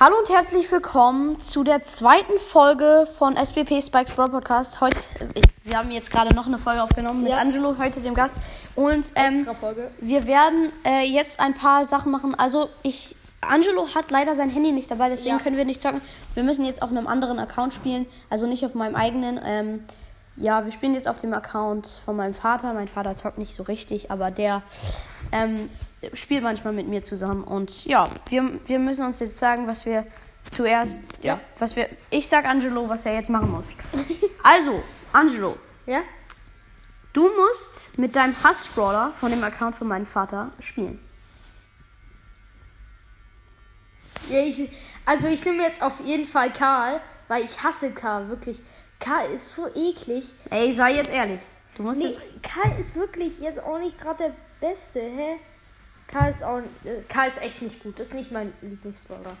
Hallo und herzlich willkommen zu der zweiten Folge von SBP Spikes Brawl Podcast. Heute, ich, wir haben jetzt gerade noch eine Folge aufgenommen mit Ja. Angelo, heute dem Gast. Und ähm, Extra Folge. wir werden äh, jetzt ein paar Sachen machen. Also ich, Angelo hat leider sein Handy nicht dabei, deswegen Ja. können wir nicht zocken. Wir müssen jetzt auf einem anderen Account spielen, also nicht auf meinem eigenen. Ähm, ja, wir spielen jetzt auf dem Account von meinem Vater. Mein Vater zockt nicht so richtig, aber der ähm, spielt manchmal mit mir zusammen. Und ja, wir, wir müssen uns jetzt sagen, was wir zuerst, ja, Ja. was wir, ich sag Angelo, was er jetzt machen muss. also, Angelo, Ja? du musst mit deinem Hassbrawler von dem Account von meinem Vater spielen. ja ich, also ich nehme jetzt auf jeden Fall Karl, weil ich hasse Karl, wirklich. Karl ist so eklig. Ey, sei jetzt ehrlich. Du musst Nee, jetzt, Karl ist wirklich jetzt auch nicht gerade der Beste, hä? Karl ist auch äh, Karl ist echt nicht gut. Das ist nicht mein Lieblingsbrawler.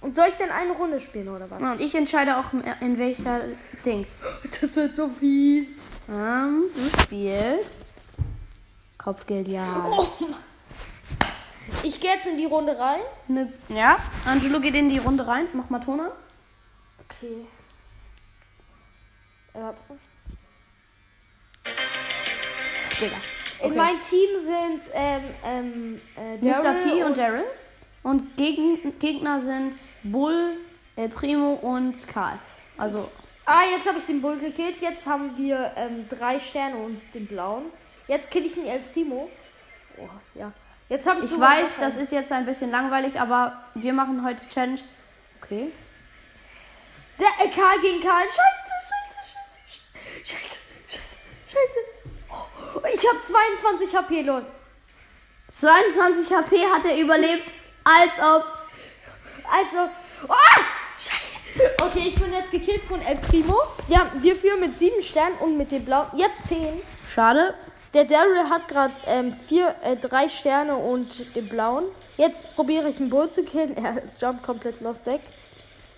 Und soll ich denn eine Runde spielen oder was? und ich entscheide auch, in welcher Dings. Das wird so fies. Ähm, du spielst Kopfgeld, ja. Ich gehe jetzt in die Runde rein. Ne, ja, Angelo geht in die Runde rein. Mach mal Toner. Okay. Äh, warte. Digga. In Okay. meinem Team sind ähm, ähm, äh, Mr. P und und Daryl. Und Gegen Gegner sind Bull, El Primo und Karl. Also, Ah, jetzt habe ich den Bull gekillt. Jetzt haben wir ähm, drei Sterne und den blauen. Jetzt kill ich den El Primo. Oh, ja. Jetzt habe ich ich weiß, das ist jetzt ein bisschen langweilig, aber wir machen heute Challenge. Okay. Der äh, Karl gegen Karl. Scheiße, ich habe 22 HP, Leute. 22 HP hat er überlebt, als ob. Also. Oh, Scheiße. Okay, ich bin jetzt gekillt von El Primo. Ja, wir führen mit sieben Sternen und mit dem blauen. Jetzt 10. Schade. Der Daryl hat gerade ähm, vier, äh, drei Sterne und den blauen. Jetzt probiere ich einen Bull zu killen. Er jumpt komplett lost weg.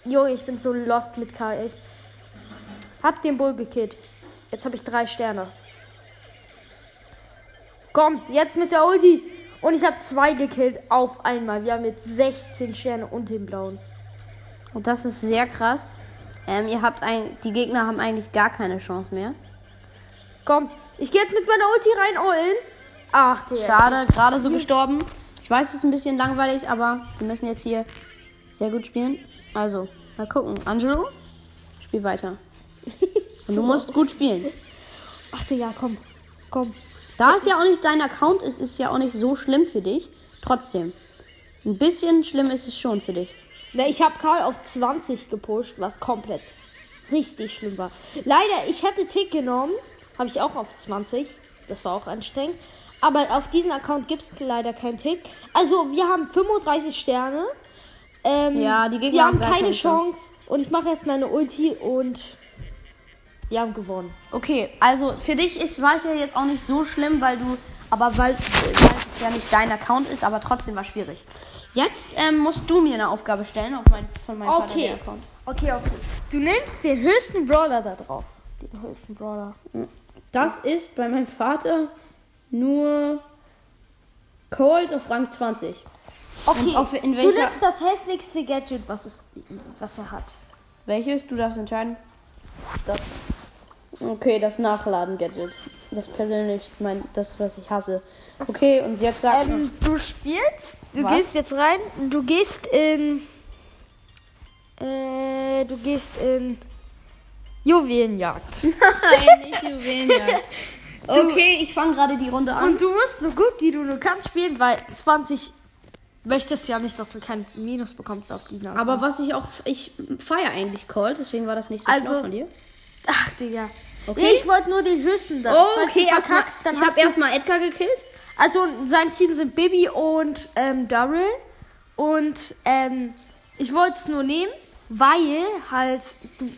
Junge, ich bin so lost mit Karl, echt. Hab den Bull gekillt. Jetzt habe ich drei Sterne. Komm, jetzt mit der Ulti. Und ich habe zwei gekillt auf einmal. Wir haben jetzt 16 Sterne und den blauen. Und das ist sehr krass. Ähm, ihr habt ein, die Gegner haben eigentlich gar keine Chance mehr. Komm, ich gehe jetzt mit meiner Ulti rein, Ollen. Ach, der. Schade, gerade so gestorben. Ich weiß, es ist ein bisschen langweilig, aber wir müssen jetzt hier sehr gut spielen. Also, mal gucken. Angelo, spiel weiter. Und du musst gut spielen. Ach, der, ja, komm. Komm. Da es ja auch nicht dein Account ist, ist es ja auch nicht so schlimm für dich. Trotzdem. Ein bisschen schlimm ist es schon für dich. Ne, ich habe Karl auf 20 gepusht, was komplett richtig schlimm war. Leider, ich hätte Tick genommen, habe ich auch auf 20. Das war auch anstrengend. Aber auf diesem Account gibt es leider keinen Tick. Also, wir haben 35 Sterne. Ähm, Ja, die Gegner die haben haben keine keine Chance. Und ich mache jetzt meine Ulti und wir haben gewonnen. Okay, also für dich ist, war es ja jetzt auch nicht so schlimm, weil du, aber weil, weil es ja nicht dein Account ist, aber trotzdem war schwierig. Jetzt ähm, musst du mir eine Aufgabe stellen auf mein, von meinem Vater Okay. Account. Okay, okay. Du nimmst den höchsten Brawler da drauf. Den höchsten Brawler. Das ist bei meinem Vater nur Cold auf Rang 20. Okay, auf- in du nimmst das hässlichste Gadget, was, es, was er hat. Welches? Du darfst entscheiden. Das. Okay, das Nachladen-Gadget. Das persönlich, mein, das, was ich hasse. Okay, und jetzt sag Ähm, du spielst, du Was? gehst jetzt rein, du gehst in. Äh, du gehst in. Juwelenjagd. Nein, nicht Juwelenjagd. Okay, ich fange gerade die Runde an. Und du musst so gut wie du nur kannst spielen, weil 20 möchtest ja nicht, dass du kein Minus bekommst auf diesen Account. Aber was ich auch, ich feiere eigentlich Cold, deswegen war das nicht so Also- schlau von dir. Ach, Digga. Okay. Nee, ich wollte nur den höchsten da. Oh, Falls okay, du erstmal, verkackst, dann ich habe du erstmal Edgar gekillt. Also sein Team sind Bibi und ähm, Daryl. Und ähm, ich wollte es nur nehmen, weil halt du,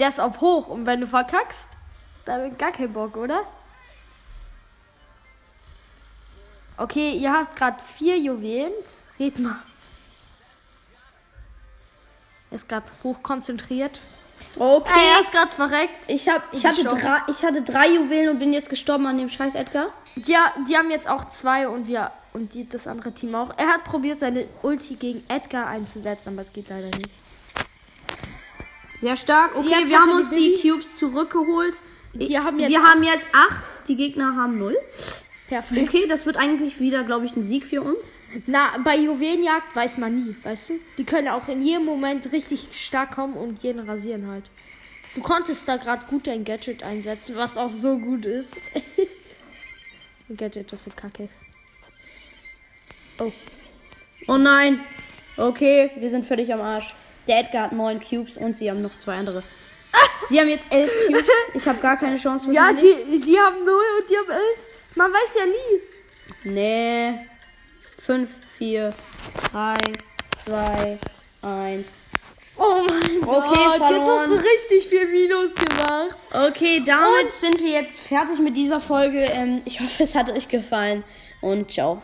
der ist auf hoch und wenn du verkackst, dann gar kein Bock, oder? Okay, ihr habt gerade vier Juwelen. Red mal. Ist gerade hoch konzentriert. Okay. Ah, er ist gerade verreckt. Ich, hab, ich, hatte drei, ich hatte drei Juwelen und bin jetzt gestorben an dem scheiß Edgar. Die, die haben jetzt auch zwei und wir und die, das andere Team auch. Er hat probiert, seine Ulti gegen Edgar einzusetzen, aber es geht leider nicht. Sehr stark. Okay, Jetzt wir haben uns die die Cubes zurückgeholt. Die haben wir haben jetzt acht, die Gegner haben null. Perfekt. Okay, das wird eigentlich wieder, glaube ich, ein Sieg für uns. Na, bei Juwelenjagd weiß man nie, weißt du? Die können auch in jedem Moment richtig stark kommen und jeden rasieren halt. Du konntest da gerade gut dein Gadget einsetzen, was auch so gut ist. Gadget ist so kacke. Oh. Oh nein. Okay, wir sind völlig am Arsch. Der Edgar hat neun Cubes und sie haben noch zwei andere. Sie haben jetzt elf Cubes. Ich habe gar keine Chance. Ja, die, die haben 0 und die haben 11. Man weiß ja nie. Nee. Fünf, vier, drei, zwei, eins. Oh mein Okay, Gott, jetzt verloren. hast du richtig viel Minus gemacht. Okay, damit sind wir jetzt fertig mit dieser Folge. Ähm, ich hoffe, es hat euch gefallen und ciao.